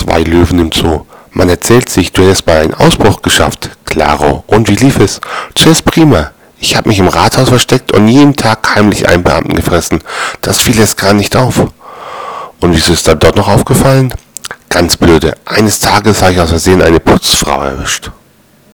Zwei Löwen im Zoo. Man erzählt sich, du hättest mal einen Ausbruch geschafft. Klaro. Und wie lief es? Zuerst prima. Ich habe mich im Rathaus versteckt und jeden Tag heimlich einen Beamten gefressen. Das fiel erst gar nicht auf. Und wieso ist dann dort noch aufgefallen? Ganz blöde. Eines Tages habe ich aus Versehen eine Putzfrau erwischt.